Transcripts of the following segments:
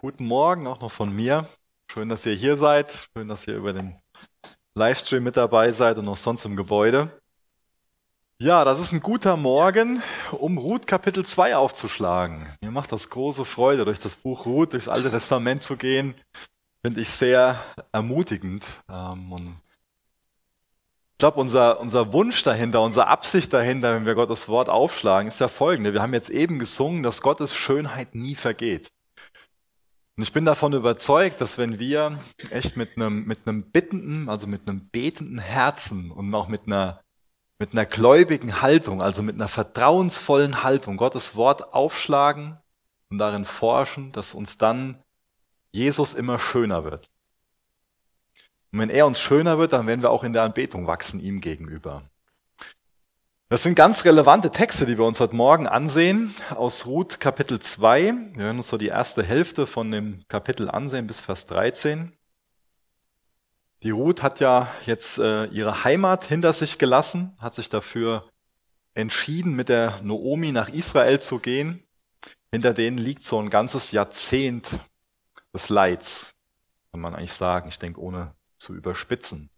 Guten Morgen auch noch von mir. Schön, dass ihr hier seid. Schön, dass ihr über den Livestream mit dabei seid und auch sonst im Gebäude. Ja, das ist ein guter Morgen, um Ruth Kapitel 2 aufzuschlagen. Mir macht das große Freude, durch das Buch Ruth, durchs Alte Testament zu gehen. Finde ich sehr ermutigend. Ähm, und ich glaube, unser, unser Wunsch dahinter, unsere Absicht dahinter, wenn wir Gottes Wort aufschlagen, ist ja folgende. Wir haben jetzt eben gesungen, dass Gottes Schönheit nie vergeht. Und ich bin davon überzeugt, dass wenn wir echt mit einem, mit einem bittenden, also mit einem betenden Herzen und auch mit einer, mit einer gläubigen Haltung, also mit einer vertrauensvollen Haltung Gottes Wort aufschlagen und darin forschen, dass uns dann Jesus immer schöner wird. Und wenn er uns schöner wird, dann werden wir auch in der Anbetung wachsen ihm gegenüber. Das sind ganz relevante Texte, die wir uns heute Morgen ansehen, aus Ruth Kapitel 2. Wir werden uns so die erste Hälfte von dem Kapitel ansehen bis Vers 13. Die Ruth hat ja jetzt äh, ihre Heimat hinter sich gelassen, hat sich dafür entschieden, mit der Noomi nach Israel zu gehen. Hinter denen liegt so ein ganzes Jahrzehnt des Leids, kann man eigentlich sagen. Ich denke, ohne zu überspitzen.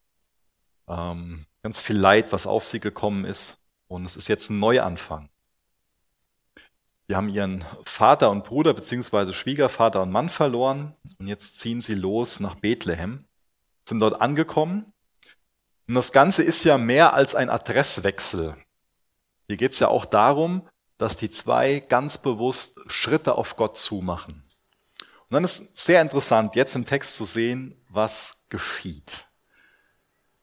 Ähm, ganz viel Leid, was auf sie gekommen ist. Und es ist jetzt ein Neuanfang. Sie haben ihren Vater und Bruder beziehungsweise Schwiegervater und Mann verloren und jetzt ziehen sie los nach Bethlehem, sind dort angekommen. Und das Ganze ist ja mehr als ein Adresswechsel. Hier geht es ja auch darum, dass die zwei ganz bewusst Schritte auf Gott zumachen. Und dann ist sehr interessant, jetzt im Text zu sehen, was geschieht.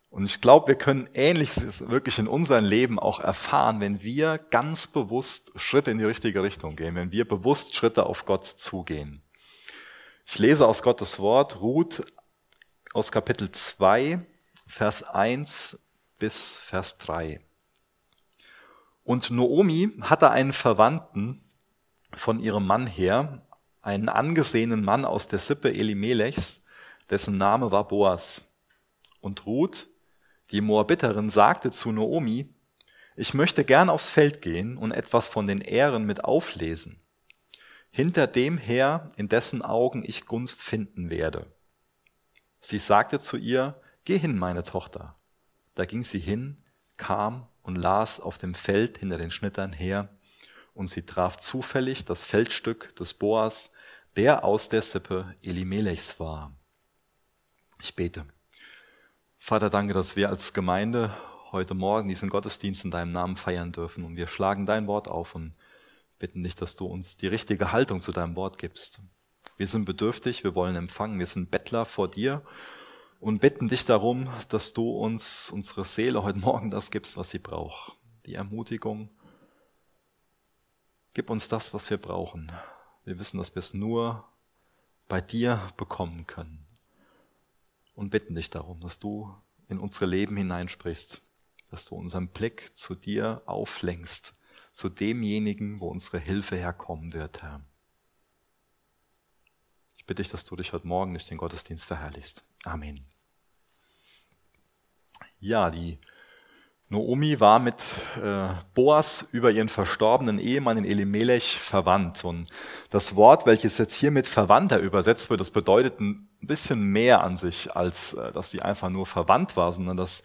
Und ich glaube, wir können Ähnliches wirklich in unserem Leben auch erfahren, wenn wir ganz bewusst Schritte in die richtige Richtung gehen, wenn wir bewusst Schritte auf Gott zugehen. Ich lese aus Gottes Wort Ruth aus Kapitel 2, Vers 1 bis Vers 3. Und Noomi hatte einen Verwandten von ihrem Mann her, einen angesehenen Mann aus der Sippe Elimelechs, dessen Name war Boas. Und Ruth die Moabiterin sagte zu Noomi, ich möchte gern aufs Feld gehen und etwas von den Ehren mit auflesen. Hinter dem her, in dessen Augen ich Gunst finden werde. Sie sagte zu ihr, geh hin, meine Tochter. Da ging sie hin, kam und las auf dem Feld hinter den Schnittern her, und sie traf zufällig das Feldstück des Boas, der aus der Sippe Elimelechs war. Ich bete. Vater, danke, dass wir als Gemeinde heute Morgen diesen Gottesdienst in deinem Namen feiern dürfen. Und wir schlagen dein Wort auf und bitten dich, dass du uns die richtige Haltung zu deinem Wort gibst. Wir sind bedürftig, wir wollen empfangen, wir sind Bettler vor dir und bitten dich darum, dass du uns, unsere Seele heute Morgen das gibst, was sie braucht. Die Ermutigung. Gib uns das, was wir brauchen. Wir wissen, dass wir es nur bei dir bekommen können und bitten dich darum, dass du in unsere Leben hineinsprichst, dass du unseren Blick zu dir auflenkst, zu demjenigen, wo unsere Hilfe herkommen wird, Herr. Ich bitte dich, dass du dich heute Morgen durch den Gottesdienst verherrlichst. Amen. Ja, die Noomi war mit äh, Boas über ihren verstorbenen Ehemann in Elimelech verwandt. Und das Wort, welches jetzt hier mit Verwandter übersetzt wird, das bedeutet ein bisschen mehr an sich, als äh, dass sie einfach nur verwandt war, sondern dass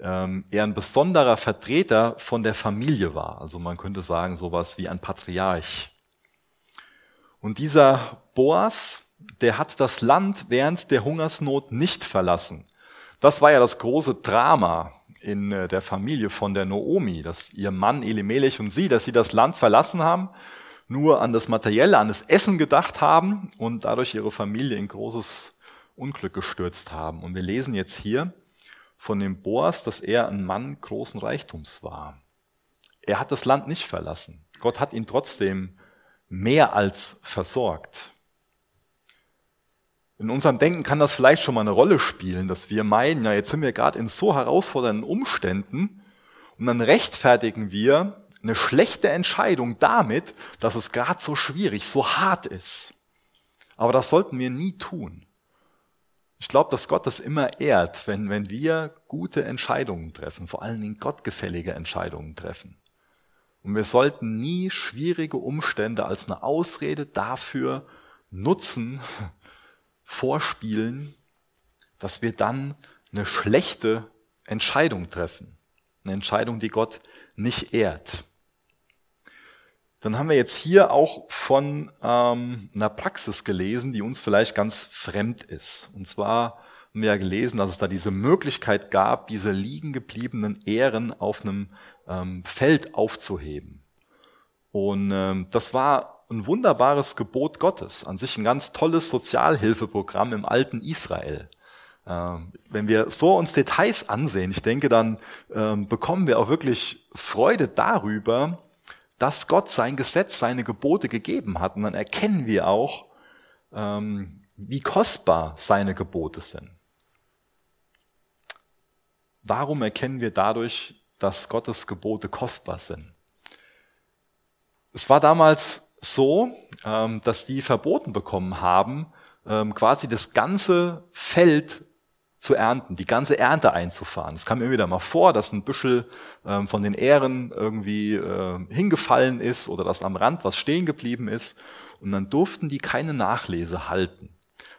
ähm, er ein besonderer Vertreter von der Familie war. Also man könnte sagen, sowas wie ein Patriarch. Und dieser Boas, der hat das Land während der Hungersnot nicht verlassen. Das war ja das große Drama in äh, der Familie von der Noomi, dass ihr Mann Elimelech und sie, dass sie das Land verlassen haben, nur an das Materielle, an das Essen gedacht haben und dadurch ihre Familie in großes Unglück gestürzt haben. Und wir lesen jetzt hier von dem Boas, dass er ein Mann großen Reichtums war. Er hat das Land nicht verlassen. Gott hat ihn trotzdem mehr als versorgt. In unserem Denken kann das vielleicht schon mal eine Rolle spielen, dass wir meinen, ja, jetzt sind wir gerade in so herausfordernden Umständen und dann rechtfertigen wir eine schlechte Entscheidung damit, dass es gerade so schwierig, so hart ist. Aber das sollten wir nie tun. Ich glaube, dass Gott das immer ehrt, wenn, wenn wir gute Entscheidungen treffen, vor allen Dingen gottgefällige Entscheidungen treffen. Und wir sollten nie schwierige Umstände als eine Ausrede dafür nutzen, vorspielen, dass wir dann eine schlechte Entscheidung treffen. Eine Entscheidung, die Gott nicht ehrt. Dann haben wir jetzt hier auch von ähm, einer Praxis gelesen, die uns vielleicht ganz fremd ist. Und zwar haben wir ja gelesen, dass es da diese Möglichkeit gab, diese liegen gebliebenen Ehren auf einem ähm, Feld aufzuheben. Und ähm, das war ein wunderbares Gebot Gottes, an sich ein ganz tolles Sozialhilfeprogramm im alten Israel. Ähm, wenn wir so uns Details ansehen, ich denke, dann ähm, bekommen wir auch wirklich Freude darüber, dass Gott sein Gesetz, seine Gebote gegeben hat. Und dann erkennen wir auch, ähm, wie kostbar seine Gebote sind. Warum erkennen wir dadurch, dass Gottes Gebote kostbar sind? Es war damals so, dass die verboten bekommen haben, quasi das ganze Feld zu ernten, die ganze Ernte einzufahren. Es kam mir wieder mal vor, dass ein Büschel ähm, von den Ähren irgendwie äh, hingefallen ist oder dass am Rand was stehen geblieben ist. Und dann durften die keine Nachlese halten,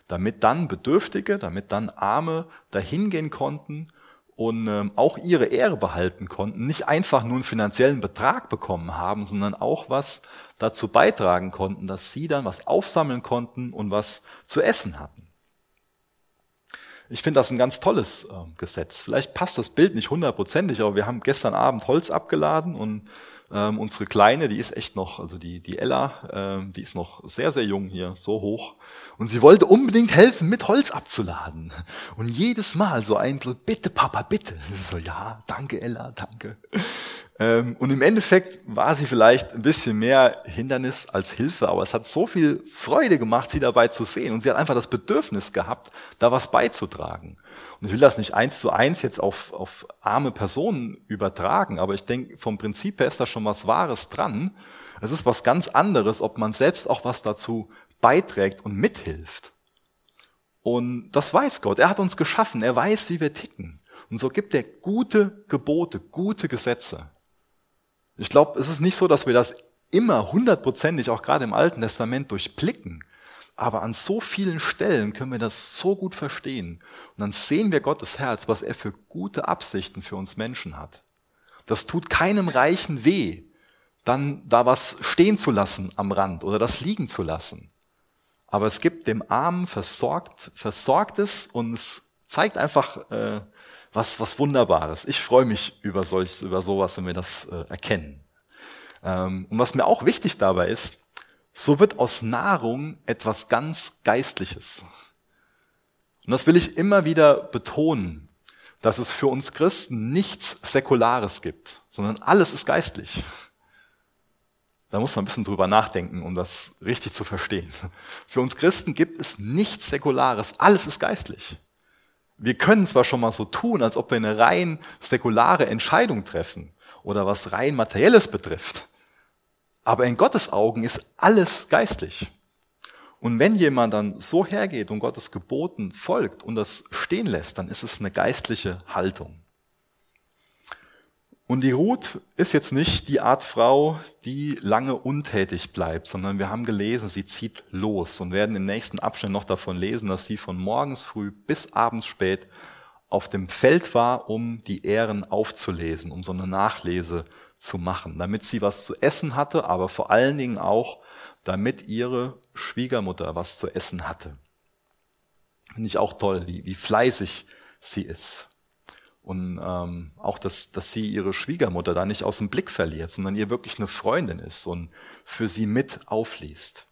damit dann Bedürftige, damit dann Arme dahin gehen konnten und ähm, auch ihre Ehre behalten konnten, nicht einfach nur einen finanziellen Betrag bekommen haben, sondern auch was dazu beitragen konnten, dass sie dann was aufsammeln konnten und was zu essen hatten. Ich finde das ein ganz tolles äh, Gesetz. Vielleicht passt das Bild nicht hundertprozentig, aber wir haben gestern Abend Holz abgeladen und ähm, unsere Kleine, die ist echt noch, also die, die Ella, ähm, die ist noch sehr, sehr jung hier, so hoch. Und sie wollte unbedingt helfen, mit Holz abzuladen. Und jedes Mal so ein, bitte Papa, bitte. So, ja, danke Ella, danke. Ähm, und im Endeffekt war sie vielleicht ein bisschen mehr Hindernis als Hilfe, aber es hat so viel Freude gemacht, sie dabei zu sehen. Und sie hat einfach das Bedürfnis gehabt, da was beizutragen. Und ich will das nicht eins zu eins jetzt auf, auf arme Personen übertragen, aber ich denke, vom Prinzip her ist da schon was Wahres dran. Es ist was ganz anderes, ob man selbst auch was dazu beiträgt und mithilft. Und das weiß Gott. Er hat uns geschaffen. Er weiß, wie wir ticken. Und so gibt er gute Gebote, gute Gesetze. Ich glaube, es ist nicht so, dass wir das immer hundertprozentig, auch gerade im Alten Testament, durchblicken. Aber an so vielen Stellen können wir das so gut verstehen. Und dann sehen wir Gottes Herz, was er für gute Absichten für uns Menschen hat. Das tut keinem Reichen weh, dann da was stehen zu lassen am Rand oder das liegen zu lassen. Aber es gibt dem Armen versorgt, Versorgtes und es zeigt einfach äh, was, was Wunderbares. Ich freue mich über, solch, über sowas, wenn wir das äh, erkennen. Ähm, und was mir auch wichtig dabei ist, so wird aus Nahrung etwas ganz Geistliches. Und das will ich immer wieder betonen, dass es für uns Christen nichts Säkulares gibt, sondern alles ist geistlich. Da muss man ein bisschen drüber nachdenken, um das richtig zu verstehen. Für uns Christen gibt es nichts Säkulares, alles ist geistlich. Wir können zwar schon mal so tun, als ob wir eine rein säkulare Entscheidung treffen oder was rein materielles betrifft. Aber in Gottes Augen ist alles geistlich. Und wenn jemand dann so hergeht und Gottes Geboten folgt und das stehen lässt, dann ist es eine geistliche Haltung. Und die Ruth ist jetzt nicht die Art Frau, die lange untätig bleibt, sondern wir haben gelesen, sie zieht los und werden im nächsten Abschnitt noch davon lesen, dass sie von morgens früh bis abends spät auf dem Feld war, um die Ehren aufzulesen, um so eine Nachlese zu machen, damit sie was zu essen hatte, aber vor allen Dingen auch, damit ihre Schwiegermutter was zu essen hatte. Finde ich auch toll, wie, wie fleißig sie ist. Und ähm, auch, dass, dass sie ihre Schwiegermutter da nicht aus dem Blick verliert, sondern ihr wirklich eine Freundin ist und für sie mit aufliest.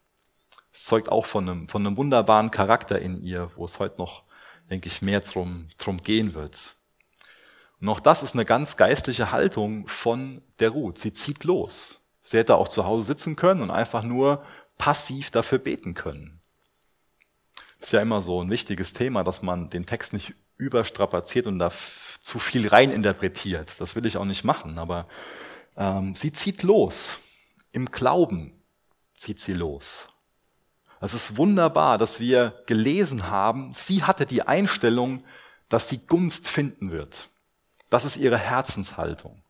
Es zeugt auch von einem, von einem wunderbaren Charakter in ihr, wo es heute noch, denke ich, mehr drum, drum gehen wird. Und auch das ist eine ganz geistliche Haltung von der Ruth. Sie zieht los. Sie hätte auch zu Hause sitzen können und einfach nur passiv dafür beten können. Ist ja immer so ein wichtiges Thema, dass man den Text nicht überstrapaziert und da zu viel reininterpretiert. Das will ich auch nicht machen, aber ähm, sie zieht los. Im Glauben zieht sie los. Es ist wunderbar, dass wir gelesen haben, sie hatte die Einstellung, dass sie Gunst finden wird. Das ist ihre Herzenshaltung.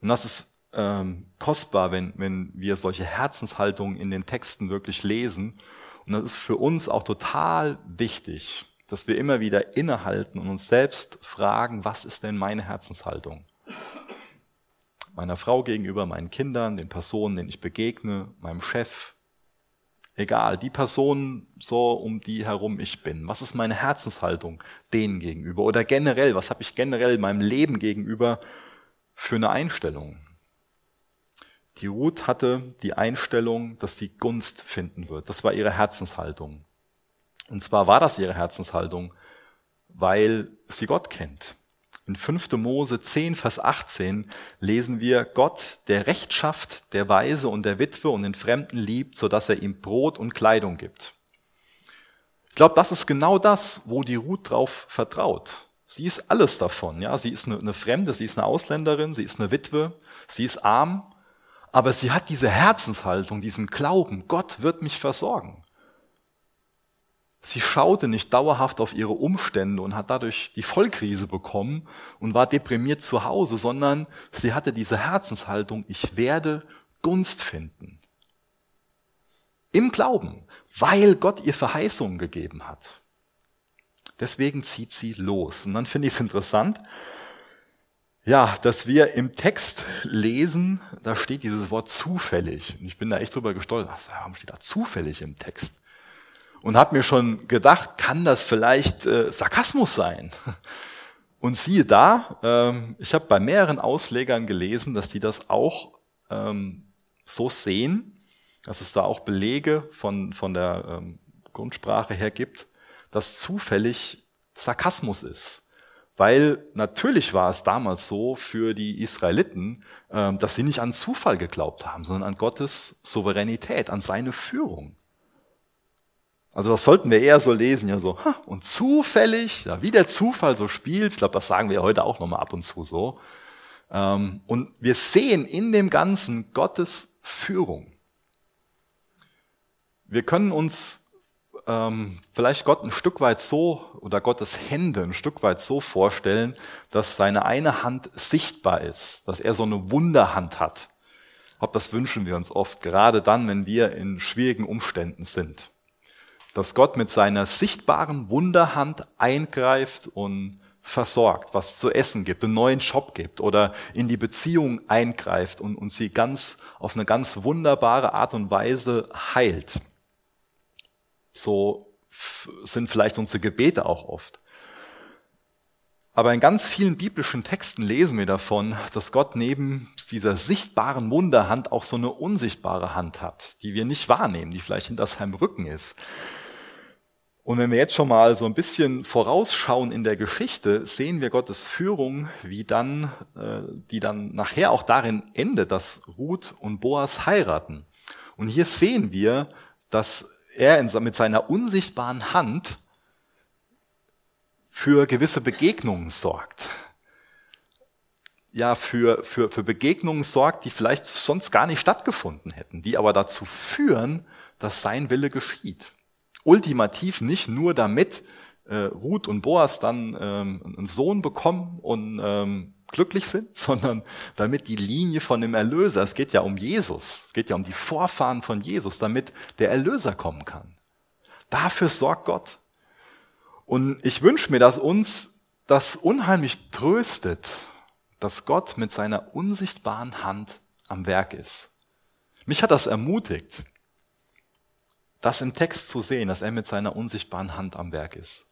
Und das ist ähm, kostbar, wenn, wenn wir solche Herzenshaltungen in den Texten wirklich lesen Und das ist für uns auch total wichtig, dass wir immer wieder innehalten und uns selbst fragen, was ist denn meine Herzenshaltung? Meiner Frau gegenüber, meinen Kindern, den Personen, denen ich begegne, meinem Chef, egal, die Personen so, um die herum ich bin. Was ist meine Herzenshaltung denen gegenüber? Oder generell, was habe ich generell meinem Leben gegenüber für eine Einstellung? Die Ruth hatte die Einstellung, dass sie Gunst finden wird. Das war ihre Herzenshaltung. Und zwar war das ihre Herzenshaltung, weil sie Gott kennt. In 5. Mose 10, Vers 18 lesen wir, Gott, der Recht schafft, der Weise und der Witwe und den Fremden liebt, so dass er ihm Brot und Kleidung gibt. Ich glaube, das ist genau das, wo die Ruth drauf vertraut. Sie ist alles davon. Ja, sie ist eine, eine Fremde, sie ist eine Ausländerin, sie ist eine Witwe, sie ist arm, aber sie hat diese Herzenshaltung, diesen Glauben, Gott wird mich versorgen. Sie schaute nicht dauerhaft auf ihre Umstände und hat dadurch die Vollkrise bekommen und war deprimiert zu Hause, sondern sie hatte diese Herzenshaltung, ich werde Gunst finden. Im Glauben, weil Gott ihr Verheißungen gegeben hat. Deswegen zieht sie los. Und dann finde ich es interessant, ja, dass wir im Text lesen, da steht dieses Wort zufällig. Und ich bin da echt drüber gestolpert. Warum steht da zufällig im Text? Und habe mir schon gedacht, kann das vielleicht äh, Sarkasmus sein? Und siehe da, ähm, ich habe bei mehreren Auslegern gelesen, dass die das auch ähm, so sehen, dass es da auch Belege von, von der ähm, Grundsprache her gibt, dass zufällig Sarkasmus ist. Weil natürlich war es damals so für die Israeliten, ähm, dass sie nicht an Zufall geglaubt haben, sondern an Gottes Souveränität, an seine Führung. Also das sollten wir eher so lesen, ja so, und zufällig, ja, wie der Zufall so spielt, ich glaube, das sagen wir heute auch nochmal ab und zu so. Ähm, und wir sehen in dem Ganzen Gottes Führung. Wir können uns ähm, vielleicht Gott ein Stück weit so oder Gottes Hände ein Stück weit so vorstellen, dass seine eine Hand sichtbar ist, dass er so eine Wunderhand hat. Ich das wünschen wir uns oft, gerade dann, wenn wir in schwierigen Umständen sind. Dass Gott mit seiner sichtbaren Wunderhand eingreift und versorgt, was zu essen gibt, einen neuen Job gibt oder in die Beziehung eingreift und, und sie ganz auf eine ganz wunderbare Art und Weise heilt. So sind vielleicht unsere Gebete auch oft. Aber in ganz vielen biblischen Texten lesen wir davon, dass Gott neben dieser sichtbaren Wunderhand auch so eine unsichtbare Hand hat, die wir nicht wahrnehmen, die vielleicht hinter seinem Rücken ist. Und wenn wir jetzt schon mal so ein bisschen vorausschauen in der Geschichte, sehen wir Gottes Führung, wie dann, äh, die dann nachher auch darin endet, dass Ruth und Boas heiraten. Und hier sehen wir, dass er mit seiner unsichtbaren Hand für gewisse Begegnungen sorgt. Ja, für, für, für Begegnungen sorgt, die vielleicht sonst gar nicht stattgefunden hätten, die aber dazu führen, dass sein Wille geschieht. Ultimativ nicht nur damit äh, Ruth und Boas dann ähm, einen Sohn bekommen und ähm, glücklich sind, sondern damit die Linie von dem Erlöser, es geht ja um Jesus, es geht ja um die Vorfahren von Jesus, damit der Erlöser kommen kann. Dafür sorgt Gott. Und ich wünsche mir, dass uns das unheimlich tröstet, dass Gott mit seiner unsichtbaren Hand am Werk ist. Mich hat das ermutigt, das im Text zu sehen, dass er mit seiner unsichtbaren Hand am Werk ist.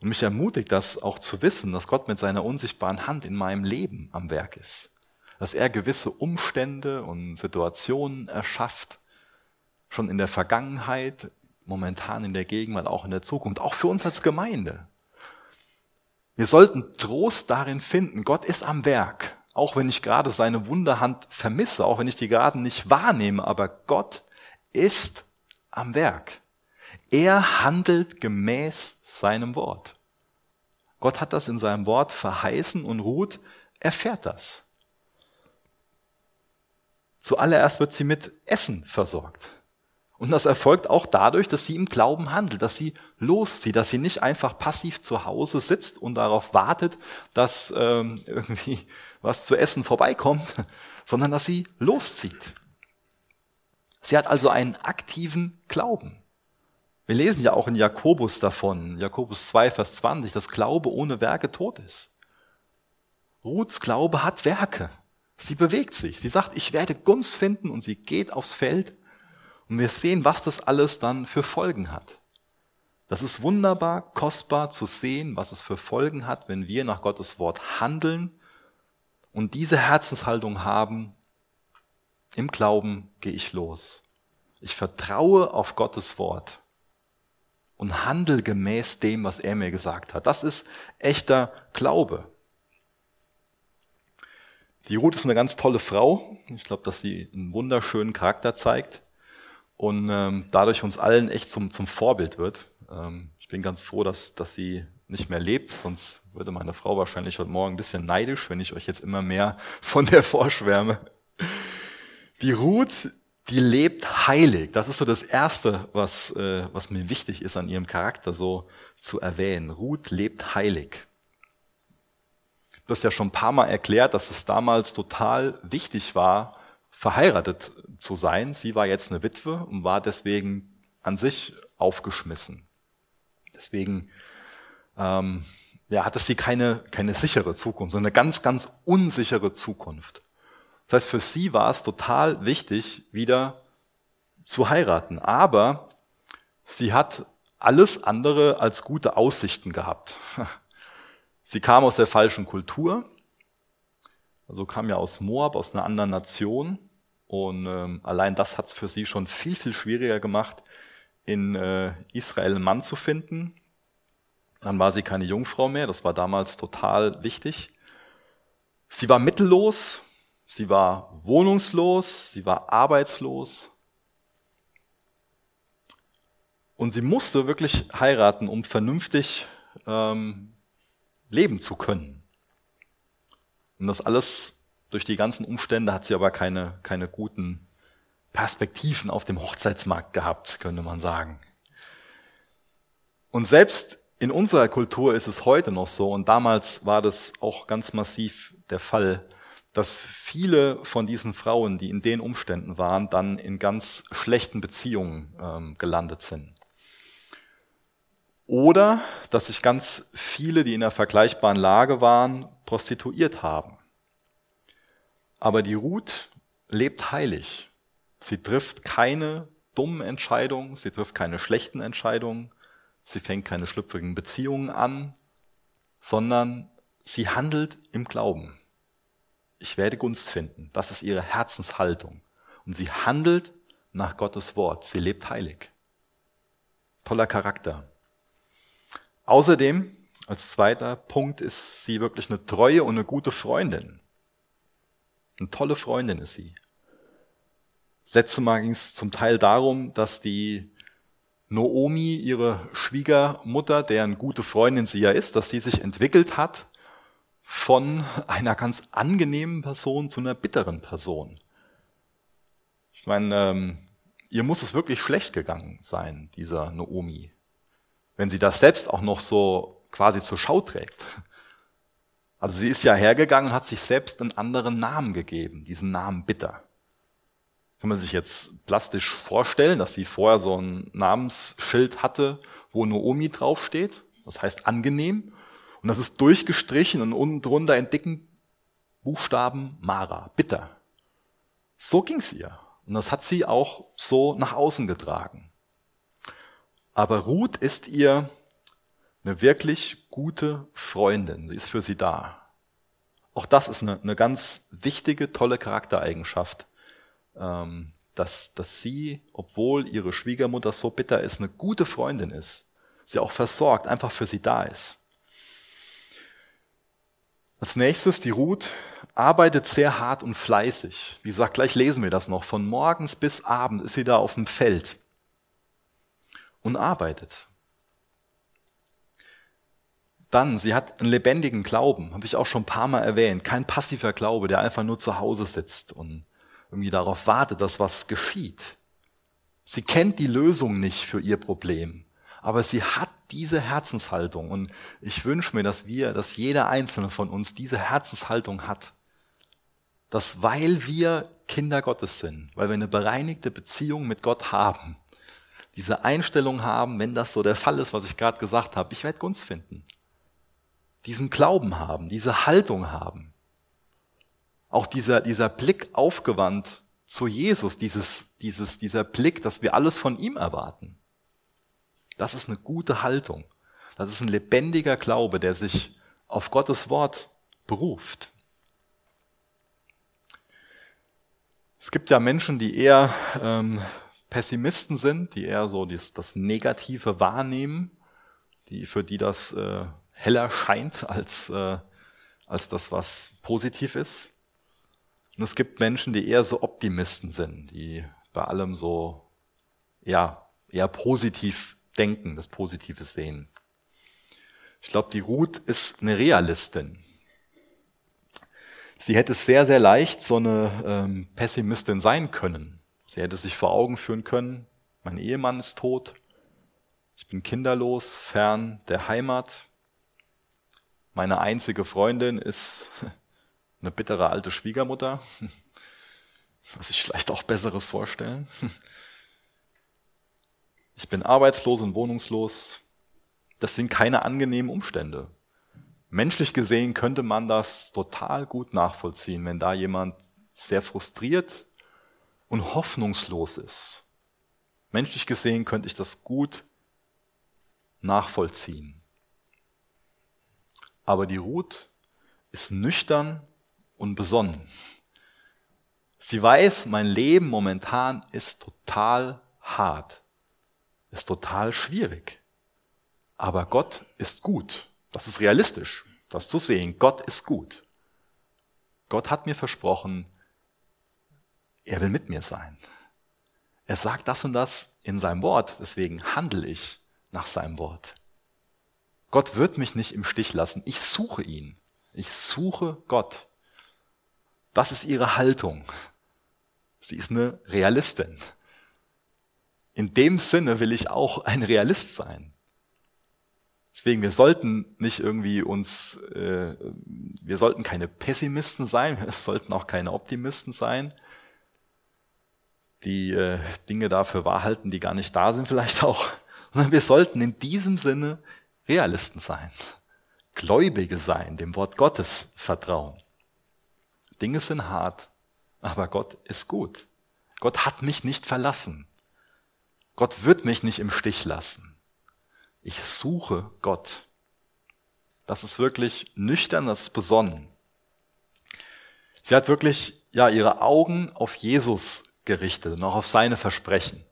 Und mich ermutigt das auch zu wissen, dass Gott mit seiner unsichtbaren Hand in meinem Leben am Werk ist. Dass er gewisse Umstände und Situationen erschafft, schon in der Vergangenheit, momentan in der Gegenwart, auch in der Zukunft, auch für uns als Gemeinde. Wir sollten Trost darin finden, Gott ist am Werk, auch wenn ich gerade seine Wunderhand vermisse, auch wenn ich die gerade nicht wahrnehme, aber Gott ist am Werk. Er handelt gemäß seinem Wort. Gott hat das in seinem Wort verheißen und Ruth erfährt das. Zuallererst wird sie mit Essen versorgt. Und das erfolgt auch dadurch, dass sie im Glauben handelt, dass sie loszieht, dass sie nicht einfach passiv zu Hause sitzt und darauf wartet, dass ähm, irgendwie was zu essen vorbeikommt, sondern dass sie loszieht. Sie hat also einen aktiven Glauben. Wir lesen ja auch in Jakobus davon, Jakobus 2, Vers 20, dass Glaube ohne Werke tot ist. Ruths Glaube hat Werke. Sie bewegt sich. Sie sagt, ich werde Gunst finden und sie geht aufs Feld und wir sehen, was das alles dann für Folgen hat. Das ist wunderbar, kostbar zu sehen, was es für Folgen hat, wenn wir nach Gottes Wort handeln und diese Herzenshaltung haben. Im Glauben gehe ich los. Ich vertraue auf Gottes Wort und handle gemäß dem, was er mir gesagt hat. Das ist echter Glaube. Die Ruth ist eine ganz tolle Frau. Ich glaube, dass sie einen wunderschönen Charakter zeigt und ähm, dadurch uns allen echt zum, zum Vorbild wird. Ähm, ich bin ganz froh, dass, dass sie nicht mehr lebt, sonst würde meine Frau wahrscheinlich heute Morgen ein bisschen neidisch, wenn ich euch jetzt immer mehr von der vorschwärme. Die Ruth, die lebt heilig. Das ist so das Erste, was, äh, was mir wichtig ist an ihrem Charakter so zu erwähnen. Ruth lebt heilig. Du hast ja schon ein paar Mal erklärt, dass es damals total wichtig war, verheiratet zu sein. Sie war jetzt eine Witwe und war deswegen an sich aufgeschmissen. Deswegen ähm, ja, hatte sie keine, keine sichere Zukunft, sondern eine ganz, ganz unsichere Zukunft. Das heißt, für sie war es total wichtig, wieder zu heiraten. Aber sie hat alles andere als gute Aussichten gehabt. Sie kam aus der falschen Kultur, also kam ja aus Moab, aus einer anderen Nation. Und ähm, allein das hat es für sie schon viel, viel schwieriger gemacht, in äh, Israel einen Mann zu finden. Dann war sie keine Jungfrau mehr, das war damals total wichtig. Sie war mittellos, sie war wohnungslos, sie war arbeitslos. Und sie musste wirklich heiraten, um vernünftig ähm, leben zu können. Und das alles durch die ganzen Umstände hat sie aber keine, keine guten Perspektiven auf dem Hochzeitsmarkt gehabt, könnte man sagen. Und selbst in unserer Kultur ist es heute noch so, und damals war das auch ganz massiv der Fall, dass viele von diesen Frauen, die in den Umständen waren, dann in ganz schlechten Beziehungen ähm, gelandet sind. Oder dass sich ganz viele, die in einer vergleichbaren Lage waren, prostituiert haben. Aber die Ruth lebt heilig. Sie trifft keine dummen Entscheidungen, sie trifft keine schlechten Entscheidungen, sie fängt keine schlüpfrigen Beziehungen an, sondern sie handelt im Glauben. Ich werde Gunst finden. Das ist ihre Herzenshaltung. Und sie handelt nach Gottes Wort. Sie lebt heilig. Toller Charakter. Außerdem, als zweiter Punkt, ist sie wirklich eine treue und eine gute Freundin. Eine tolle Freundin ist sie. Letztes Mal ging es zum Teil darum, dass die Noomi, ihre Schwiegermutter, deren gute Freundin sie ja ist, dass sie sich entwickelt hat von einer ganz angenehmen Person zu einer bitteren Person. Ich meine, ähm, ihr muss es wirklich schlecht gegangen sein, dieser Noomi, wenn sie das selbst auch noch so quasi zur Schau trägt. Also sie ist ja hergegangen und hat sich selbst einen anderen Namen gegeben, diesen Namen Bitter. Kann man sich jetzt plastisch vorstellen, dass sie vorher so ein Namensschild hatte, wo Noomi draufsteht, das heißt angenehm, und das ist durchgestrichen und unten drunter in dicken Buchstaben Mara, bitter. So ging's ihr. Und das hat sie auch so nach außen getragen. Aber Ruth ist ihr eine wirklich gute Freundin. Sie ist für sie da. Auch das ist eine, eine ganz wichtige, tolle Charaktereigenschaft, ähm, dass, dass sie, obwohl ihre Schwiegermutter so bitter ist, eine gute Freundin ist. Sie auch versorgt, einfach für sie da ist. Als nächstes, die Ruth arbeitet sehr hart und fleißig. Wie gesagt, gleich lesen wir das noch. Von morgens bis abend ist sie da auf dem Feld und arbeitet. Dann, sie hat einen lebendigen Glauben, habe ich auch schon ein paar Mal erwähnt. Kein passiver Glaube, der einfach nur zu Hause sitzt und irgendwie darauf wartet, dass was geschieht. Sie kennt die Lösung nicht für ihr Problem, aber sie hat diese Herzenshaltung und ich wünsche mir, dass wir, dass jeder einzelne von uns diese Herzenshaltung hat. Dass weil wir Kinder Gottes sind, weil wir eine bereinigte Beziehung mit Gott haben, diese Einstellung haben, wenn das so der Fall ist, was ich gerade gesagt habe, ich werde Gunst finden. Diesen Glauben haben, diese Haltung haben. Auch dieser, dieser Blick aufgewandt zu Jesus, dieses, dieses, dieser Blick, dass wir alles von ihm erwarten. Das ist eine gute Haltung. Das ist ein lebendiger Glaube, der sich auf Gottes Wort beruft. Es gibt ja Menschen, die eher ähm, Pessimisten sind, die eher so das, das Negative wahrnehmen, die, für die das äh, heller scheint als, äh, als das, was positiv ist. Und es gibt Menschen, die eher so Optimisten sind, die bei allem so ja, eher positiv denken, das Positive sehen. Ich glaube, die Ruth ist eine Realistin. Sie hätte sehr, sehr leicht so eine ähm, Pessimistin sein können. Sie hätte sich vor Augen führen können, mein Ehemann ist tot, ich bin kinderlos, fern der Heimat, meine einzige Freundin ist eine bittere alte Schwiegermutter, was sich vielleicht auch Besseres vorstellen. Ich bin arbeitslos und wohnungslos. Das sind keine angenehmen Umstände. Menschlich gesehen könnte man das total gut nachvollziehen, wenn da jemand sehr frustriert und hoffnungslos ist. Menschlich gesehen könnte ich das gut nachvollziehen. Aber die Ruth ist nüchtern und besonnen. Sie weiß, mein Leben momentan ist total hart, ist total schwierig. Aber Gott ist gut. Das ist realistisch, das zu sehen. Gott ist gut. Gott hat mir versprochen, er will mit mir sein. Er sagt das und das in seinem Wort, deswegen handle ich nach seinem Wort. Gott wird mich nicht im Stich lassen. Ich suche ihn. Ich suche Gott. Das ist ihre Haltung. Sie ist eine Realistin. In dem Sinne will ich auch ein Realist sein. Deswegen, wir sollten nicht irgendwie uns, äh, wir sollten keine Pessimisten sein, wir sollten auch keine Optimisten sein, die äh, Dinge dafür wahrhalten, die gar nicht da sind vielleicht auch, sondern wir sollten in diesem Sinne Realisten sein, Gläubige sein, dem Wort Gottes vertrauen. Dinge sind hart, aber Gott ist gut. Gott hat mich nicht verlassen. Gott wird mich nicht im Stich lassen. Ich suche Gott. Das ist wirklich nüchtern, das ist besonnen. Sie hat wirklich ja ihre Augen auf Jesus gerichtet und auch auf seine Versprechen.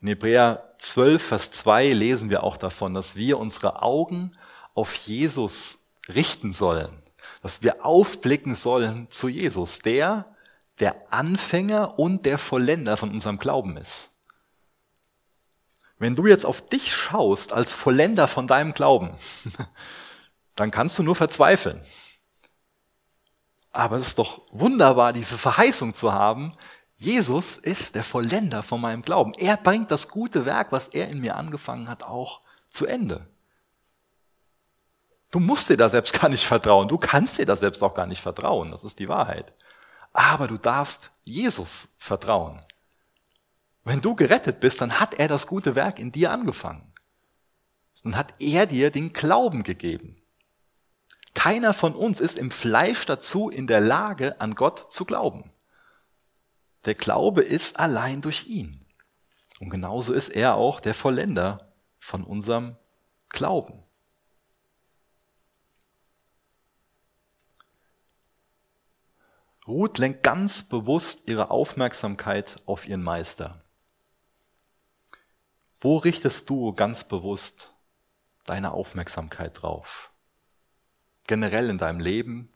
In Hebräer 12, Vers 2 lesen wir auch davon, dass wir unsere Augen auf Jesus richten sollen, dass wir aufblicken sollen zu Jesus, der der Anfänger und der Vollender von unserem Glauben ist. Wenn du jetzt auf dich schaust als Vollender von deinem Glauben, dann kannst du nur verzweifeln. Aber es ist doch wunderbar, diese Verheißung zu haben, Jesus ist der Vollender von meinem Glauben. Er bringt das gute Werk, was er in mir angefangen hat, auch zu Ende. Du musst dir da selbst gar nicht vertrauen. Du kannst dir da selbst auch gar nicht vertrauen. Das ist die Wahrheit. Aber du darfst Jesus vertrauen. Wenn du gerettet bist, dann hat er das gute Werk in dir angefangen. Und hat er dir den Glauben gegeben. Keiner von uns ist im Fleisch dazu in der Lage, an Gott zu glauben. Der Glaube ist allein durch ihn. Und genauso ist er auch der Vollender von unserem Glauben. Ruth lenkt ganz bewusst ihre Aufmerksamkeit auf ihren Meister. Wo richtest du ganz bewusst deine Aufmerksamkeit drauf? Generell in deinem Leben,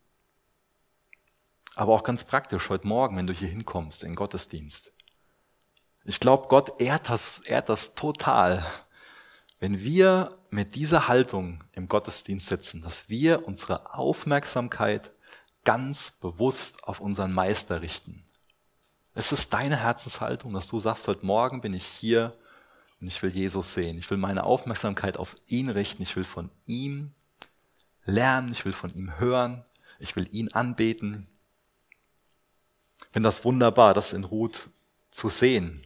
aber auch ganz praktisch heute Morgen, wenn du hier hinkommst in Gottesdienst. Ich glaube, Gott ehrt das, ehrt das total, wenn wir mit dieser Haltung im Gottesdienst sitzen, dass wir unsere Aufmerksamkeit ganz bewusst auf unseren Meister richten. Es ist deine Herzenshaltung, dass du sagst, heute Morgen bin ich hier und ich will Jesus sehen. Ich will meine Aufmerksamkeit auf ihn richten. Ich will von ihm lernen. Ich will von ihm hören. Ich will ihn anbeten finde das wunderbar, das in Ruth zu sehen.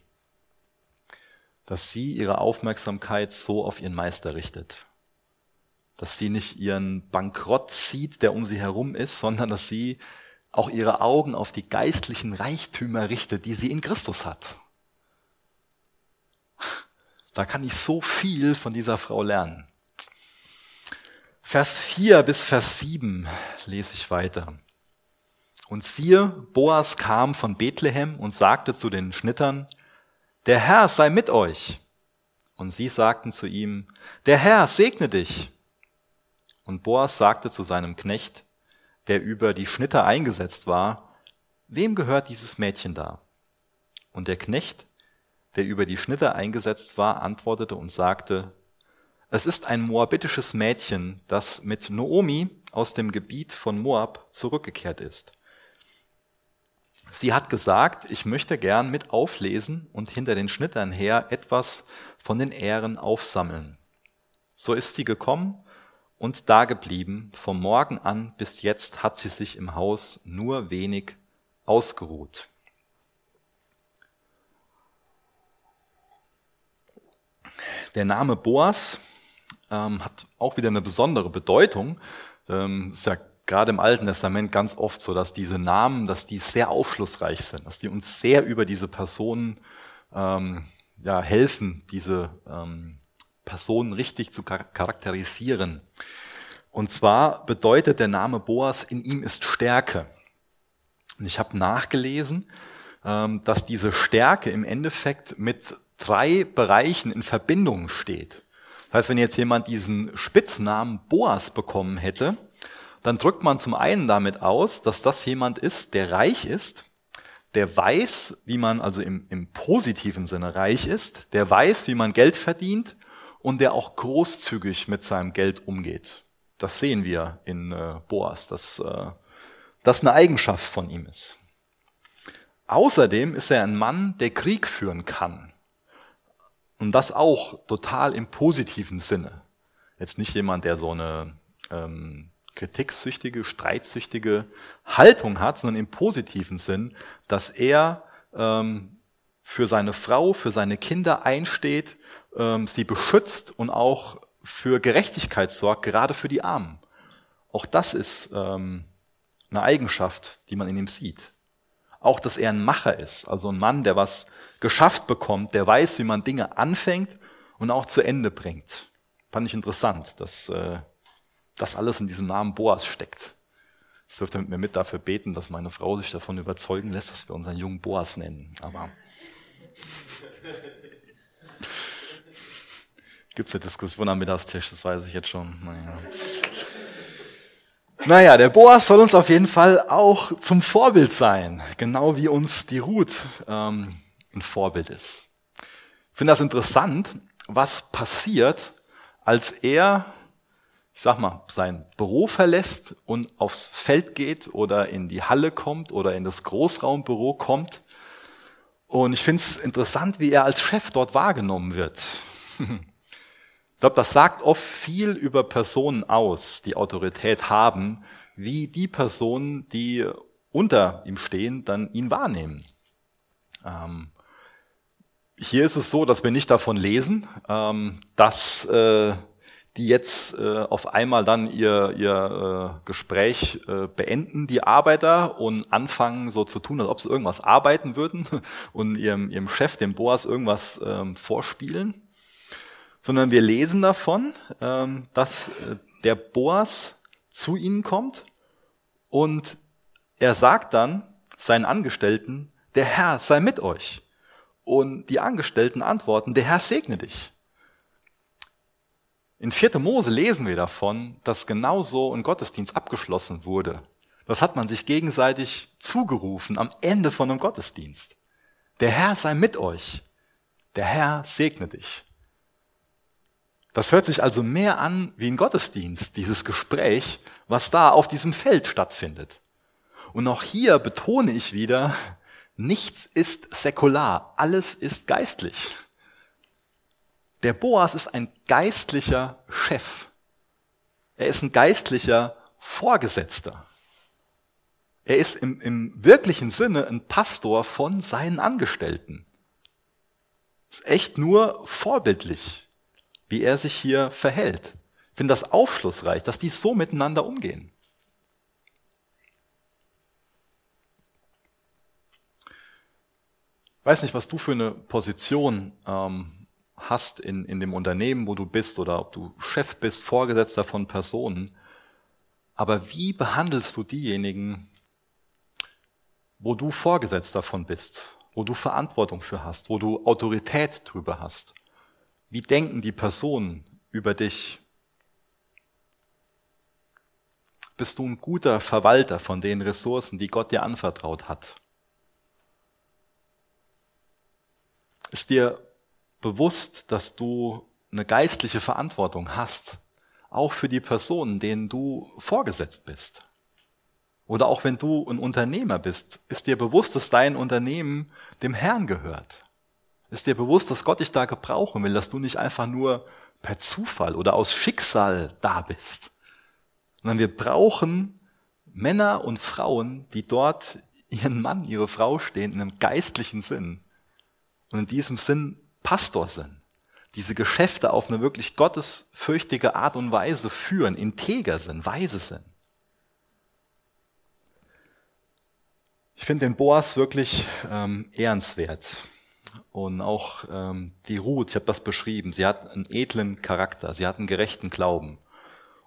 dass sie ihre Aufmerksamkeit so auf ihren Meister richtet. Dass sie nicht ihren Bankrott sieht, der um sie herum ist, sondern dass sie auch ihre Augen auf die geistlichen Reichtümer richtet, die sie in Christus hat. Da kann ich so viel von dieser Frau lernen. Vers 4 bis Vers 7 lese ich weiter. Und siehe, Boas kam von Bethlehem und sagte zu den Schnittern, der Herr sei mit euch. Und sie sagten zu ihm, der Herr segne dich. Und Boas sagte zu seinem Knecht, der über die Schnitter eingesetzt war, wem gehört dieses Mädchen da? Und der Knecht, der über die Schnitter eingesetzt war, antwortete und sagte, es ist ein moabitisches Mädchen, das mit Noomi aus dem Gebiet von Moab zurückgekehrt ist. Sie hat gesagt, ich möchte gern mit auflesen und hinter den Schnittern her etwas von den Ehren aufsammeln. So ist sie gekommen und dageblieben. Vom Morgen an bis jetzt hat sie sich im Haus nur wenig ausgeruht. Der Name Boas ähm, hat auch wieder eine besondere Bedeutung. Ähm, ist ja gerade im Alten Testament ganz oft so, dass diese Namen, dass die sehr aufschlussreich sind, dass die uns sehr über diese Personen ähm, ja, helfen, diese ähm, Personen richtig zu charakterisieren. Und zwar bedeutet der Name Boas, in ihm ist Stärke. Und ich habe nachgelesen, ähm, dass diese Stärke im Endeffekt mit drei Bereichen in Verbindung steht. Das heißt, wenn jetzt jemand diesen Spitznamen Boas bekommen hätte, dann drückt man zum einen damit aus, dass das jemand ist, der reich ist, der weiß, wie man also im, im positiven Sinne reich ist, der weiß, wie man Geld verdient und der auch großzügig mit seinem Geld umgeht. Das sehen wir in äh, Boas, dass äh, das eine Eigenschaft von ihm ist. Außerdem ist er ein Mann, der Krieg führen kann. Und das auch total im positiven Sinne. Jetzt nicht jemand, der so eine ähm, kritiksüchtige, streitsüchtige Haltung hat, sondern im positiven Sinn, dass er ähm, für seine Frau, für seine Kinder einsteht, ähm, sie beschützt und auch für Gerechtigkeit sorgt, gerade für die Armen. Auch das ist ähm, eine Eigenschaft, die man in ihm sieht. Auch, dass er ein Macher ist, also ein Mann, der was geschafft bekommt, der weiß, wie man Dinge anfängt und auch zu Ende bringt. Fand ich interessant, dass äh, das alles in diesem Namen Boas steckt. Ich dürfte mit mir mit dafür beten, dass meine Frau sich davon überzeugen lässt, dass wir unseren jungen Boas nennen. Aber gibt es eine Diskussion am Mittagstisch, das weiß ich jetzt schon. Naja. Naja, der Boas soll uns auf jeden Fall auch zum Vorbild sein, genau wie uns die Ruth ähm, ein Vorbild ist. Ich finde das interessant, was passiert, als er ich sag mal, sein Büro verlässt und aufs Feld geht oder in die Halle kommt oder in das Großraumbüro kommt. Und ich finde es interessant, wie er als Chef dort wahrgenommen wird. ich glaube, das sagt oft viel über Personen aus, die Autorität haben, wie die Personen, die unter ihm stehen, dann ihn wahrnehmen. Ähm, hier ist es so, dass wir nicht davon lesen, ähm, dass äh, die jetzt äh, auf einmal dann ihr, ihr äh, Gespräch äh, beenden, die Arbeiter, und anfangen so zu tun, als ob sie irgendwas arbeiten würden und ihrem, ihrem Chef, dem Boas, irgendwas ähm, vorspielen. Sondern wir lesen davon, ähm, dass äh, der Boas zu ihnen kommt und er sagt dann seinen Angestellten, der Herr sei mit euch. Und die Angestellten antworten, der Herr segne dich. In 4. Mose lesen wir davon, dass genauso ein Gottesdienst abgeschlossen wurde. Das hat man sich gegenseitig zugerufen am Ende von einem Gottesdienst. Der Herr sei mit euch. Der Herr segne dich. Das hört sich also mehr an wie ein Gottesdienst, dieses Gespräch, was da auf diesem Feld stattfindet. Und auch hier betone ich wieder, nichts ist säkular, alles ist geistlich. Der Boas ist ein geistlicher Chef. Er ist ein geistlicher Vorgesetzter. Er ist im, im wirklichen Sinne ein Pastor von seinen Angestellten. ist echt nur vorbildlich, wie er sich hier verhält. Ich finde das aufschlussreich, dass die so miteinander umgehen. Weiß nicht, was du für eine Position ähm, hast in, in dem Unternehmen, wo du bist, oder ob du Chef bist, Vorgesetzter von Personen. Aber wie behandelst du diejenigen, wo du Vorgesetzter davon bist, wo du Verantwortung für hast, wo du Autorität drüber hast? Wie denken die Personen über dich? Bist du ein guter Verwalter von den Ressourcen, die Gott dir anvertraut hat? Ist dir bewusst, dass du eine geistliche Verantwortung hast, auch für die Personen, denen du vorgesetzt bist? Oder auch wenn du ein Unternehmer bist, ist dir bewusst, dass dein Unternehmen dem Herrn gehört? Ist dir bewusst, dass Gott dich da gebrauchen will, dass du nicht einfach nur per Zufall oder aus Schicksal da bist? Sondern wir brauchen Männer und Frauen, die dort ihren Mann, ihre Frau stehen, in einem geistlichen Sinn. Und in diesem Sinn Pastor sind. Diese Geschäfte auf eine wirklich gottesfürchtige Art und Weise führen, integer sind, weise sind. Ich finde den Boas wirklich ähm, ehrenswert. Und auch ähm, die Ruth, ich habe das beschrieben, sie hat einen edlen Charakter, sie hat einen gerechten Glauben.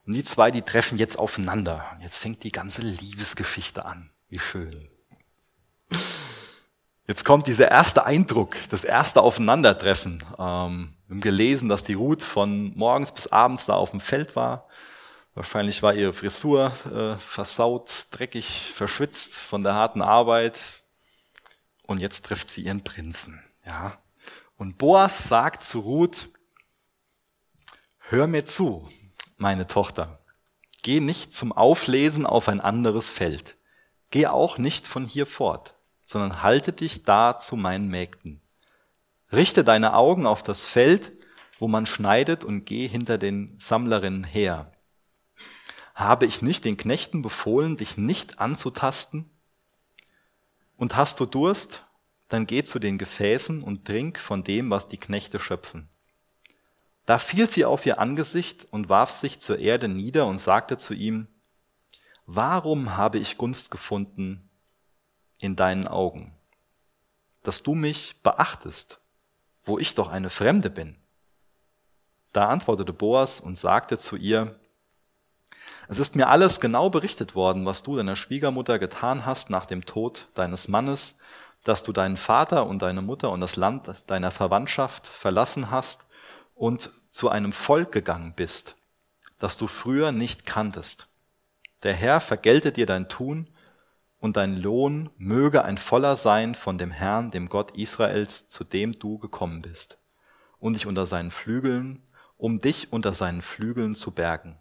Und die zwei, die treffen jetzt aufeinander. Jetzt fängt die ganze Liebesgeschichte an. Wie schön. Jetzt kommt dieser erste Eindruck, das erste Aufeinandertreffen. Ähm, wir haben gelesen, dass die Ruth von morgens bis abends da auf dem Feld war. Wahrscheinlich war ihre Frisur äh, versaut, dreckig, verschwitzt von der harten Arbeit. Und jetzt trifft sie ihren Prinzen. Ja. Und Boas sagt zu Ruth, hör mir zu, meine Tochter. Geh nicht zum Auflesen auf ein anderes Feld. Geh auch nicht von hier fort sondern halte dich da zu meinen Mägden. Richte deine Augen auf das Feld, wo man schneidet und geh hinter den Sammlerinnen her. Habe ich nicht den Knechten befohlen, dich nicht anzutasten? Und hast du Durst? Dann geh zu den Gefäßen und trink von dem, was die Knechte schöpfen. Da fiel sie auf ihr Angesicht und warf sich zur Erde nieder und sagte zu ihm, Warum habe ich Gunst gefunden in deinen Augen, dass du mich beachtest, wo ich doch eine Fremde bin. Da antwortete Boas und sagte zu ihr, es ist mir alles genau berichtet worden, was du deiner Schwiegermutter getan hast nach dem Tod deines Mannes, dass du deinen Vater und deine Mutter und das Land deiner Verwandtschaft verlassen hast und zu einem Volk gegangen bist, das du früher nicht kanntest. Der Herr vergelte dir dein Tun und dein Lohn möge ein voller sein von dem Herrn, dem Gott Israels, zu dem du gekommen bist, und dich unter seinen Flügeln, um dich unter seinen Flügeln zu bergen.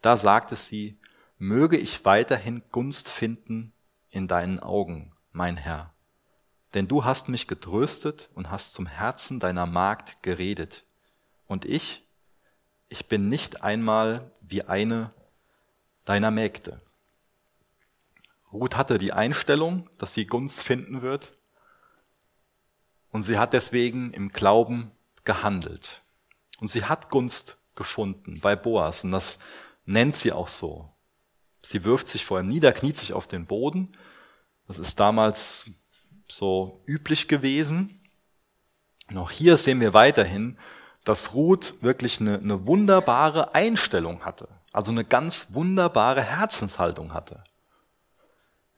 Da sagte sie, möge ich weiterhin Gunst finden in deinen Augen, mein Herr. Denn du hast mich getröstet und hast zum Herzen deiner Magd geredet. Und ich, ich bin nicht einmal wie eine deiner Mägde. Ruth hatte die Einstellung, dass sie Gunst finden wird. Und sie hat deswegen im Glauben gehandelt. Und sie hat Gunst gefunden bei Boas. Und das nennt sie auch so. Sie wirft sich vor ihm nieder, kniet sich auf den Boden. Das ist damals so üblich gewesen. Und auch hier sehen wir weiterhin, dass Ruth wirklich eine, eine wunderbare Einstellung hatte. Also eine ganz wunderbare Herzenshaltung hatte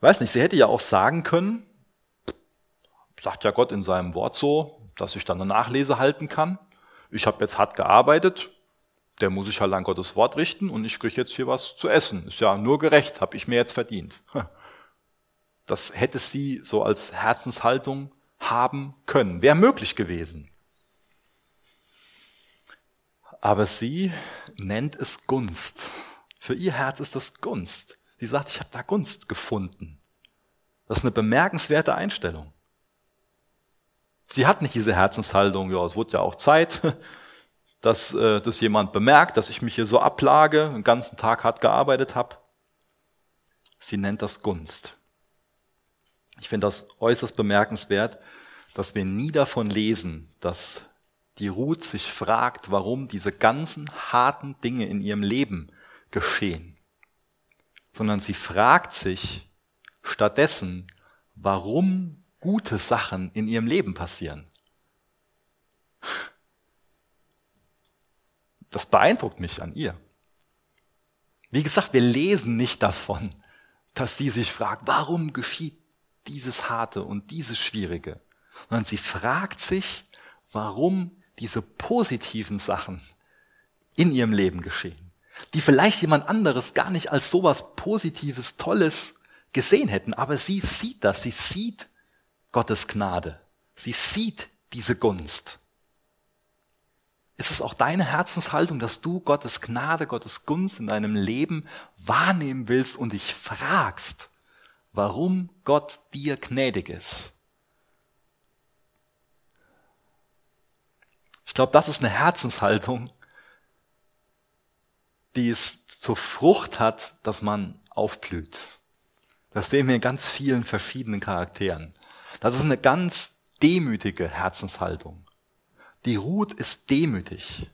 weiß nicht, sie hätte ja auch sagen können, sagt ja Gott in seinem Wort so, dass ich dann eine Nachlese halten kann. Ich habe jetzt hart gearbeitet, der muss sich halt an Gottes Wort richten und ich kriege jetzt hier was zu essen. Ist ja nur gerecht, habe ich mir jetzt verdient. Das hätte sie so als Herzenshaltung haben können. Wäre möglich gewesen. Aber sie nennt es Gunst. Für ihr Herz ist das Gunst. Sie sagt, ich habe da Gunst gefunden. Das ist eine bemerkenswerte Einstellung. Sie hat nicht diese Herzenshaltung, ja, es wurde ja auch Zeit, dass äh, das jemand bemerkt, dass ich mich hier so ablage, den ganzen Tag hart gearbeitet habe. Sie nennt das Gunst. Ich finde das äußerst bemerkenswert, dass wir nie davon lesen, dass die Ruth sich fragt, warum diese ganzen harten Dinge in ihrem Leben geschehen, sondern sie fragt sich stattdessen, warum gute Sachen in ihrem Leben passieren. Das beeindruckt mich an ihr. Wie gesagt, wir lesen nicht davon, dass sie sich fragt, warum geschieht dieses Harte und dieses Schwierige, sondern sie fragt sich, warum diese positiven Sachen in ihrem Leben geschehen, die vielleicht jemand anderes gar nicht als sowas Positives, Tolles gesehen hätten, aber sie sieht das, sie sieht Gottes Gnade, sie sieht diese Gunst. Ist es auch deine Herzenshaltung, dass du Gottes Gnade, Gottes Gunst in deinem Leben wahrnehmen willst und dich fragst, warum Gott dir gnädig ist? Ich glaube, das ist eine Herzenshaltung, die es zur Frucht hat, dass man aufblüht. Das sehen wir in ganz vielen verschiedenen Charakteren. Das ist eine ganz demütige Herzenshaltung. Die Ruth ist demütig.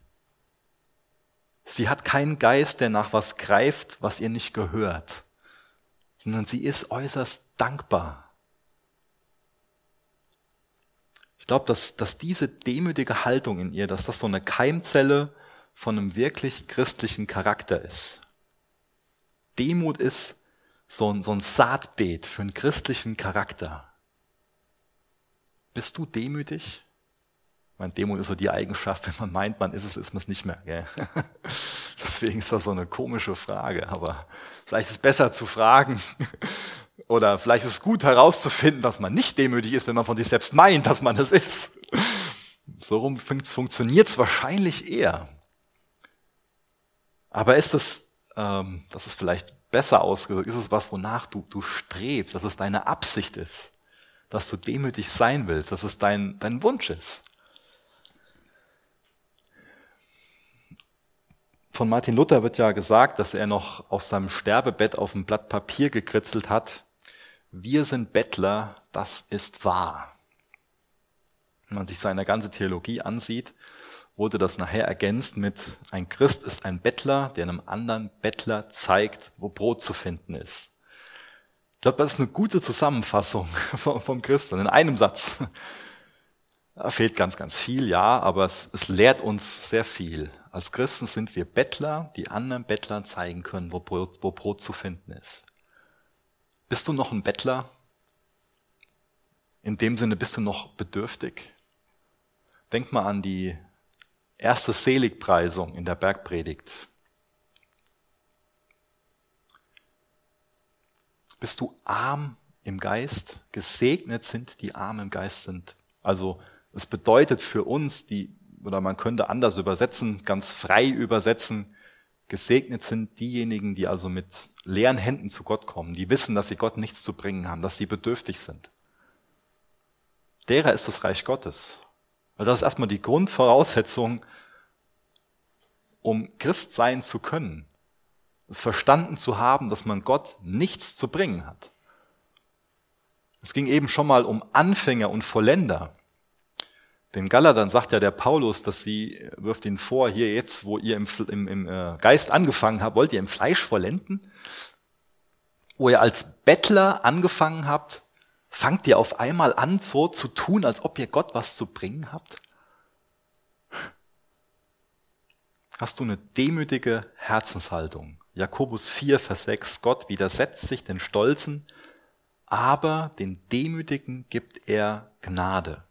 Sie hat keinen Geist, der nach was greift, was ihr nicht gehört, sondern sie ist äußerst dankbar. Ich glaube, dass, dass diese demütige Haltung in ihr, dass das so eine Keimzelle von einem wirklich christlichen Charakter ist. Demut ist so ein, so ein Saatbeet für einen christlichen Charakter. Bist du demütig? Mein Demut ist so die Eigenschaft, wenn man meint, man ist es, ist man es nicht mehr. Gell? Deswegen ist das so eine komische Frage. Aber vielleicht ist es besser zu fragen oder vielleicht ist es gut herauszufinden, dass man nicht demütig ist, wenn man von sich selbst meint, dass man es ist. So rum funktioniert es wahrscheinlich eher. Aber ist es, ähm, das ist vielleicht besser ausgedrückt, ist es was, wonach du, du strebst, dass es deine Absicht ist, dass du demütig sein willst, dass es dein, dein Wunsch ist. Von Martin Luther wird ja gesagt, dass er noch auf seinem Sterbebett auf ein Blatt Papier gekritzelt hat. Wir sind Bettler, das ist wahr. Wenn man sich seine ganze Theologie ansieht, wurde das nachher ergänzt mit, ein Christ ist ein Bettler, der einem anderen Bettler zeigt, wo Brot zu finden ist. Ich glaube, das ist eine gute Zusammenfassung vom Christen in einem Satz. Da fehlt ganz, ganz viel, ja, aber es, es lehrt uns sehr viel. Als Christen sind wir Bettler, die anderen Bettlern zeigen können, wo Brot, wo Brot zu finden ist. Bist du noch ein Bettler? In dem Sinne bist du noch bedürftig? Denk mal an die erste Seligpreisung in der Bergpredigt. Bist du arm im Geist? Gesegnet sind, die arm im Geist sind. Also es bedeutet für uns, die oder man könnte anders übersetzen, ganz frei übersetzen, gesegnet sind diejenigen, die also mit leeren Händen zu Gott kommen, die wissen, dass sie Gott nichts zu bringen haben, dass sie bedürftig sind. Derer ist das Reich Gottes. Weil das ist erstmal die Grundvoraussetzung, um Christ sein zu können. Es verstanden zu haben, dass man Gott nichts zu bringen hat. Es ging eben schon mal um Anfänger und Vollender. Den Galatern sagt ja der Paulus, dass sie, wirft ihn vor, hier jetzt, wo ihr im, im, im äh, Geist angefangen habt, wollt ihr im Fleisch vollenden? Wo ihr als Bettler angefangen habt, fangt ihr auf einmal an, so zu tun, als ob ihr Gott was zu bringen habt? Hast du eine demütige Herzenshaltung? Jakobus 4, Vers 6, Gott widersetzt sich den Stolzen, aber den Demütigen gibt er Gnade.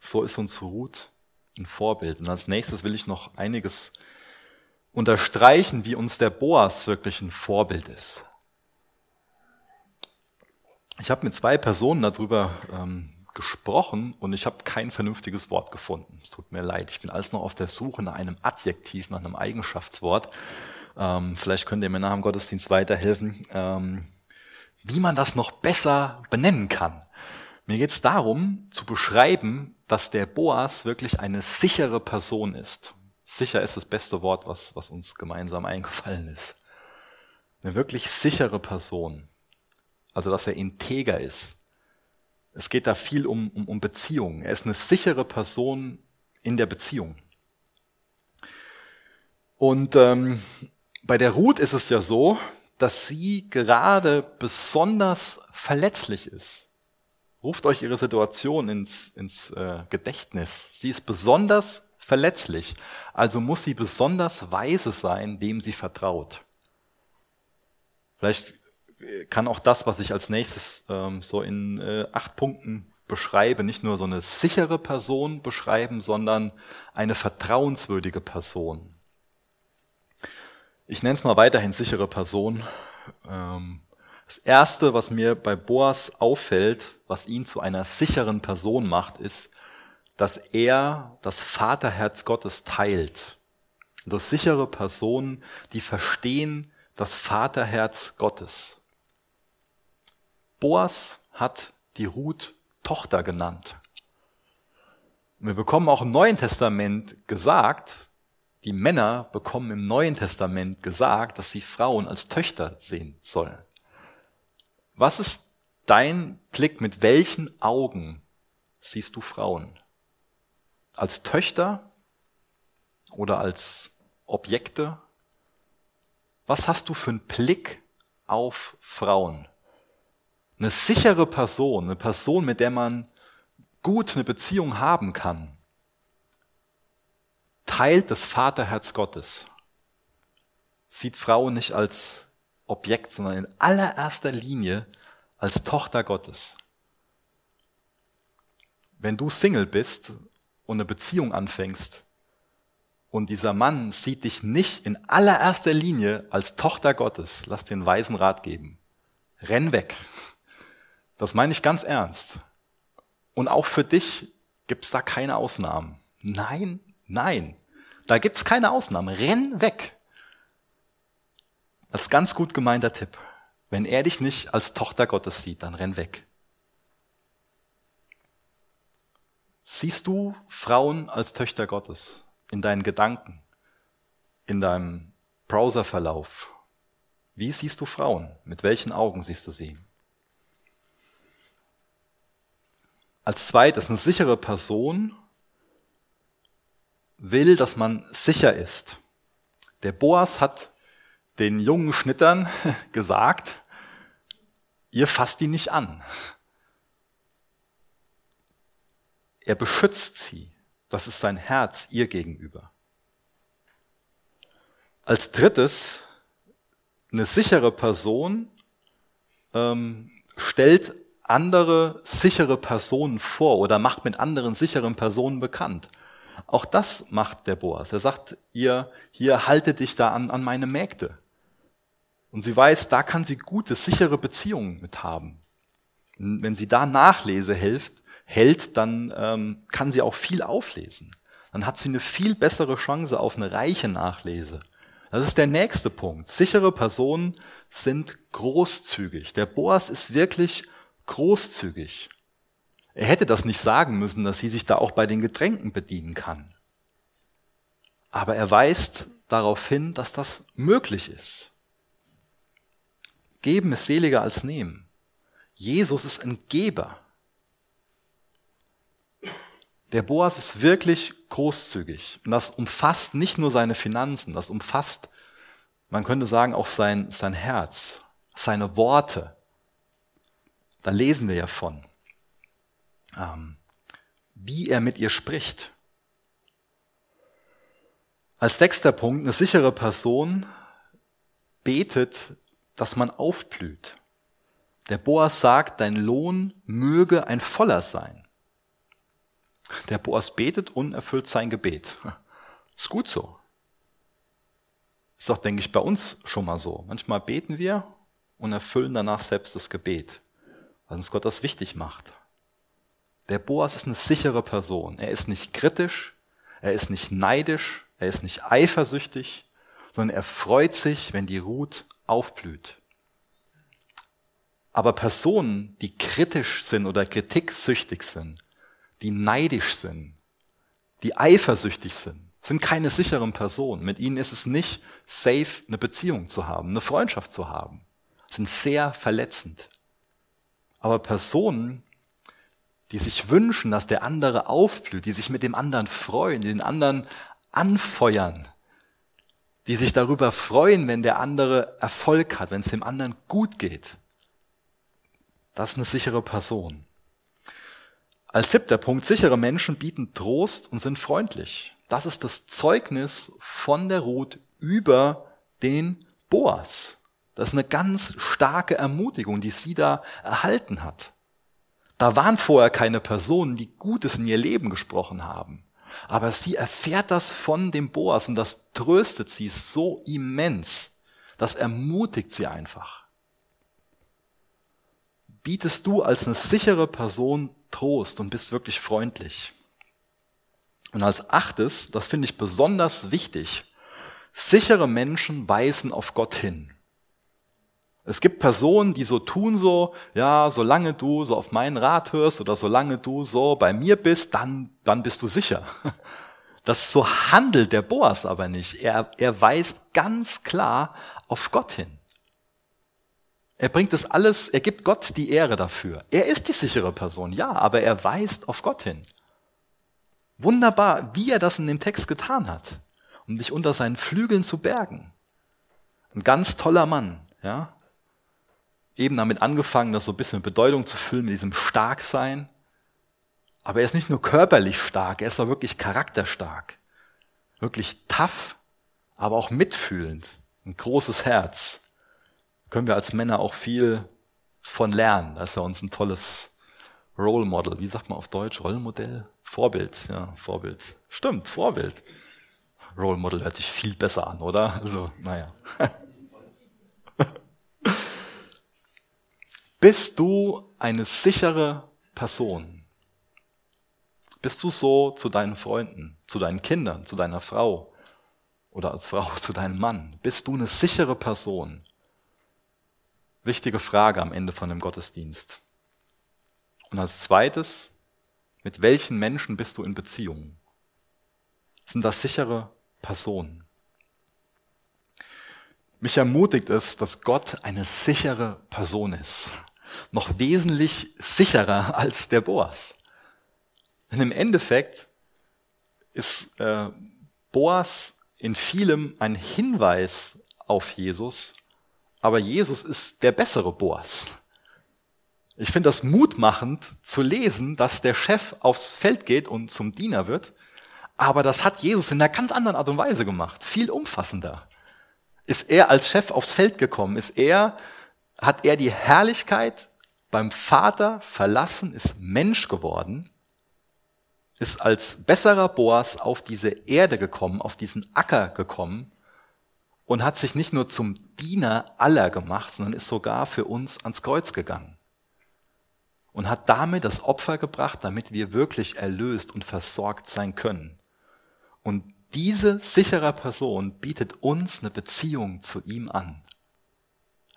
So ist uns Ruth ein Vorbild. Und als nächstes will ich noch einiges unterstreichen, wie uns der Boas wirklich ein Vorbild ist. Ich habe mit zwei Personen darüber ähm, gesprochen und ich habe kein vernünftiges Wort gefunden. Es tut mir leid, ich bin alles noch auf der Suche nach einem Adjektiv, nach einem Eigenschaftswort. Ähm, vielleicht könnt ihr mir nach dem Gottesdienst weiterhelfen, ähm, wie man das noch besser benennen kann. Mir geht es darum, zu beschreiben, dass der Boas wirklich eine sichere Person ist. Sicher ist das beste Wort, was, was uns gemeinsam eingefallen ist. Eine wirklich sichere Person. Also, dass er integer ist. Es geht da viel um, um, um Beziehungen. Er ist eine sichere Person in der Beziehung. Und ähm, bei der Ruth ist es ja so, dass sie gerade besonders verletzlich ist. Ruft euch ihre Situation ins, ins äh, Gedächtnis. Sie ist besonders verletzlich, also muss sie besonders weise sein, wem sie vertraut. Vielleicht kann auch das, was ich als nächstes ähm, so in äh, acht Punkten beschreibe, nicht nur so eine sichere Person beschreiben, sondern eine vertrauenswürdige Person. Ich nenne es mal weiterhin sichere Person. Ähm, das Erste, was mir bei Boas auffällt, was ihn zu einer sicheren Person macht, ist, dass er das Vaterherz Gottes teilt. Das sichere Personen, die verstehen das Vaterherz Gottes. Boas hat die Ruth Tochter genannt. wir bekommen auch im Neuen Testament gesagt, die Männer bekommen im Neuen Testament gesagt, dass sie Frauen als Töchter sehen sollen. Was ist dein Blick, mit welchen Augen siehst du Frauen? Als Töchter oder als Objekte? Was hast du für einen Blick auf Frauen? Eine sichere Person, eine Person, mit der man gut eine Beziehung haben kann, teilt das Vaterherz Gottes, sieht Frauen nicht als Objekt, sondern in allererster Linie als Tochter Gottes. Wenn du Single bist und eine Beziehung anfängst und dieser Mann sieht dich nicht in allererster Linie als Tochter Gottes, lass den weisen Rat geben. Renn weg. Das meine ich ganz ernst. Und auch für dich gibt's da keine Ausnahmen. Nein, Nein, da gibt's keine Ausnahme. Renn weg. Als ganz gut gemeinter Tipp. Wenn er dich nicht als Tochter Gottes sieht, dann renn weg. Siehst du Frauen als Töchter Gottes in deinen Gedanken, in deinem Browserverlauf? Wie siehst du Frauen? Mit welchen Augen siehst du sie? Als zweites, eine sichere Person will, dass man sicher ist. Der Boas hat den jungen Schnittern gesagt, ihr fasst ihn nicht an. Er beschützt sie. Das ist sein Herz ihr gegenüber. Als drittes, eine sichere Person ähm, stellt andere sichere Personen vor oder macht mit anderen sicheren Personen bekannt. Auch das macht der Boas. Er sagt ihr, hier halte dich da an, an meine Mägde. Und sie weiß, da kann sie gute, sichere Beziehungen mit haben. Wenn sie da Nachlese hilft, hält, dann ähm, kann sie auch viel auflesen. Dann hat sie eine viel bessere Chance auf eine reiche Nachlese. Das ist der nächste Punkt. Sichere Personen sind großzügig. Der Boas ist wirklich großzügig. Er hätte das nicht sagen müssen, dass sie sich da auch bei den Getränken bedienen kann. Aber er weist darauf hin, dass das möglich ist. Geben ist seliger als nehmen. Jesus ist ein Geber. Der Boas ist wirklich großzügig. Und das umfasst nicht nur seine Finanzen, das umfasst, man könnte sagen, auch sein, sein Herz, seine Worte. Da lesen wir ja von ähm, wie er mit ihr spricht. Als sechster Punkt, eine sichere Person betet, dass man aufblüht. Der Boas sagt, dein Lohn möge ein voller sein. Der Boas betet und erfüllt sein Gebet. Ist gut so. Ist auch, denke ich, bei uns schon mal so. Manchmal beten wir und erfüllen danach selbst das Gebet, weil uns Gott das wichtig macht. Der Boas ist eine sichere Person. Er ist nicht kritisch, er ist nicht neidisch, er ist nicht eifersüchtig, sondern er freut sich, wenn die Ruth aufblüht. Aber Personen, die kritisch sind oder kritiksüchtig sind, die neidisch sind, die eifersüchtig sind, sind keine sicheren Personen. Mit ihnen ist es nicht safe, eine Beziehung zu haben, eine Freundschaft zu haben. Sind sehr verletzend. Aber Personen, die sich wünschen, dass der andere aufblüht, die sich mit dem anderen freuen, die den anderen anfeuern, die sich darüber freuen, wenn der andere Erfolg hat, wenn es dem anderen gut geht. Das ist eine sichere Person. Als siebter Punkt, sichere Menschen bieten Trost und sind freundlich. Das ist das Zeugnis von der Ruth über den Boas. Das ist eine ganz starke Ermutigung, die sie da erhalten hat. Da waren vorher keine Personen, die Gutes in ihr Leben gesprochen haben. Aber sie erfährt das von dem Boas und das tröstet sie so immens. Das ermutigt sie einfach. Bietest du als eine sichere Person Trost und bist wirklich freundlich. Und als achtes, das finde ich besonders wichtig, sichere Menschen weisen auf Gott hin. Es gibt Personen, die so tun so, ja, solange du so auf meinen Rat hörst oder solange du so bei mir bist, dann, dann bist du sicher. Das so handelt der Boas aber nicht. Er, er weist ganz klar auf Gott hin. Er bringt das alles, er gibt Gott die Ehre dafür. Er ist die sichere Person, ja, aber er weist auf Gott hin. Wunderbar, wie er das in dem Text getan hat, um dich unter seinen Flügeln zu bergen. Ein ganz toller Mann, ja eben damit angefangen, das so ein bisschen Bedeutung zu füllen mit diesem Starksein. Aber er ist nicht nur körperlich stark, er ist auch wirklich charakterstark. Wirklich tough, aber auch mitfühlend. Ein großes Herz. Da können wir als Männer auch viel von lernen. Das ist ja uns ein tolles Role Model. Wie sagt man auf Deutsch? Rollenmodell? Vorbild. Ja, Vorbild. Stimmt, Vorbild. Role Model hört sich viel besser an, oder? Also, naja. Bist du eine sichere Person? Bist du so zu deinen Freunden, zu deinen Kindern, zu deiner Frau oder als Frau zu deinem Mann? Bist du eine sichere Person? Wichtige Frage am Ende von dem Gottesdienst. Und als zweites, mit welchen Menschen bist du in Beziehung? Sind das sichere Personen? Mich ermutigt es, dass Gott eine sichere Person ist noch wesentlich sicherer als der Boas. Denn im Endeffekt ist äh, Boas in vielem ein Hinweis auf Jesus, aber Jesus ist der bessere Boas. Ich finde das mutmachend zu lesen, dass der Chef aufs Feld geht und zum Diener wird, aber das hat Jesus in einer ganz anderen Art und Weise gemacht, viel umfassender. Ist er als Chef aufs Feld gekommen? Ist er hat er die Herrlichkeit beim Vater verlassen, ist Mensch geworden, ist als besserer Boas auf diese Erde gekommen, auf diesen Acker gekommen und hat sich nicht nur zum Diener aller gemacht, sondern ist sogar für uns ans Kreuz gegangen und hat damit das Opfer gebracht, damit wir wirklich erlöst und versorgt sein können. Und diese sichere Person bietet uns eine Beziehung zu ihm an.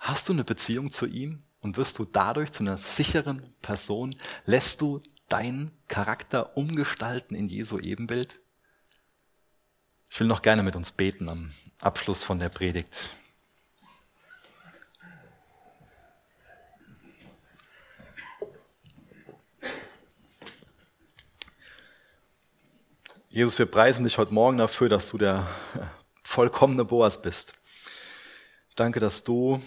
Hast du eine Beziehung zu ihm und wirst du dadurch zu einer sicheren Person? Lässt du deinen Charakter umgestalten in Jesu Ebenbild? Ich will noch gerne mit uns beten am Abschluss von der Predigt. Jesus, wir preisen dich heute Morgen dafür, dass du der vollkommene Boas bist. Danke, dass du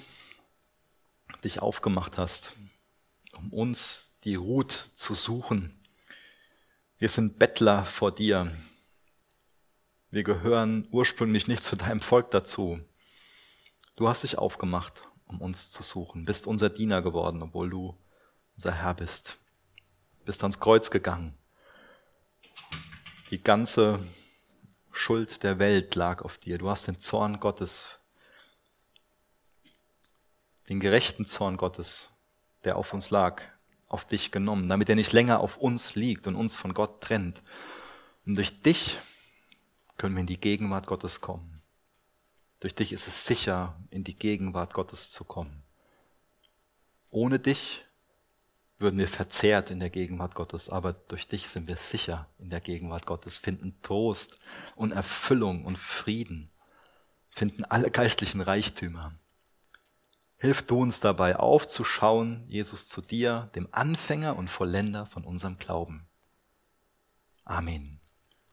dich aufgemacht hast, um uns die Ruth zu suchen. Wir sind Bettler vor dir. Wir gehören ursprünglich nicht zu deinem Volk dazu. Du hast dich aufgemacht, um uns zu suchen, bist unser Diener geworden, obwohl du unser Herr bist. Bist ans Kreuz gegangen. Die ganze Schuld der Welt lag auf dir. Du hast den Zorn Gottes den gerechten Zorn Gottes, der auf uns lag, auf dich genommen, damit er nicht länger auf uns liegt und uns von Gott trennt. Und durch dich können wir in die Gegenwart Gottes kommen. Durch dich ist es sicher, in die Gegenwart Gottes zu kommen. Ohne dich würden wir verzehrt in der Gegenwart Gottes, aber durch dich sind wir sicher in der Gegenwart Gottes, finden Trost und Erfüllung und Frieden, finden alle geistlichen Reichtümer. Hilf du uns dabei aufzuschauen, Jesus, zu dir, dem Anfänger und Vollender von unserem Glauben. Amen.